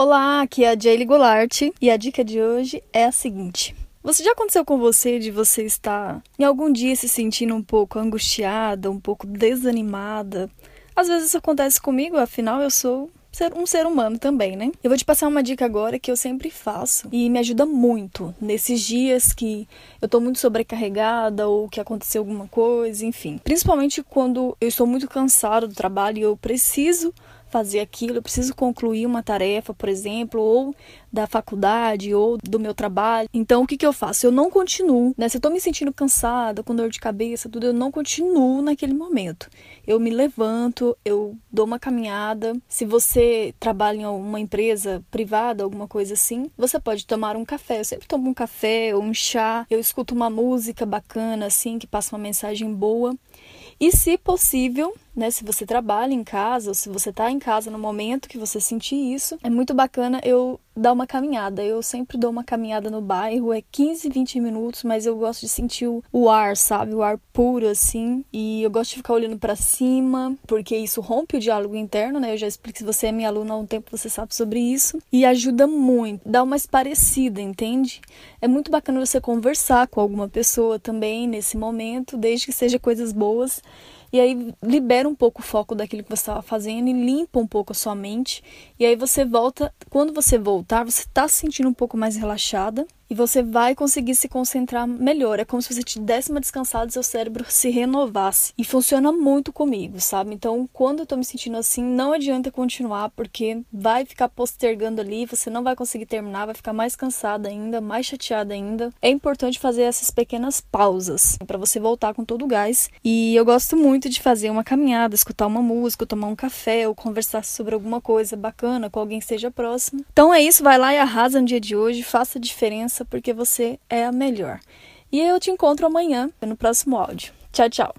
Olá, aqui é a Jaylee Goulart e a dica de hoje é a seguinte. Você já aconteceu com você de você estar em algum dia se sentindo um pouco angustiada, um pouco desanimada? Às vezes isso acontece comigo, afinal eu sou um ser humano também, né? Eu vou te passar uma dica agora que eu sempre faço e me ajuda muito nesses dias que eu tô muito sobrecarregada ou que aconteceu alguma coisa, enfim. Principalmente quando eu estou muito cansada do trabalho e eu preciso fazer aquilo, eu preciso concluir uma tarefa, por exemplo, ou da faculdade ou do meu trabalho. Então, o que, que eu faço? Eu não continuo, né? Se eu tô me sentindo cansada, com dor de cabeça, tudo, eu não continuo naquele momento. Eu me levanto, eu dou uma caminhada. Se você trabalha em uma empresa privada, alguma coisa assim, você pode tomar um café. Eu sempre tomo um café ou um chá. Eu escuto uma música bacana, assim, que passa uma mensagem boa. E se possível, né, se você trabalha em casa ou se você está em casa no momento que você sentir isso, é muito bacana eu dar uma caminhada. Eu sempre dou uma caminhada no bairro, é 15, 20 minutos, mas eu gosto de sentir o, ar, sabe? O ar puro assim. E eu gosto de ficar olhando para cima, porque isso rompe o diálogo interno, né? Eu já explico se você é minha aluna há um tempo, você sabe sobre isso. E ajuda muito, dá uma esparecida, entende? É muito bacana você conversar com alguma pessoa também nesse momento, desde que seja coisas boas. E aí libera um pouco o foco daquilo que você estava fazendo e limpa um pouco a sua mente. E aí você volta, quando você voltar, você está se sentindo um pouco mais relaxada e você vai conseguir se concentrar melhor. É como se você te desse uma descansada e seu cérebro se renovasse. E funciona muito comigo, sabe? Então, quando eu tô me sentindo assim, não adianta continuar, porque vai ficar postergando ali, você não vai conseguir terminar, vai ficar mais cansada ainda, mais chateada ainda. É importante fazer essas pequenas pausas para você voltar com todo o gás. E eu gosto muito de fazer uma caminhada, escutar uma música, tomar um café ou conversar sobre alguma coisa bacana com alguém que esteja próximo. Então é isso, vai lá e arrasa no dia de hoje, faça a diferença porque você é a melhor. E eu te encontro amanhã no próximo áudio. Tchau, tchau.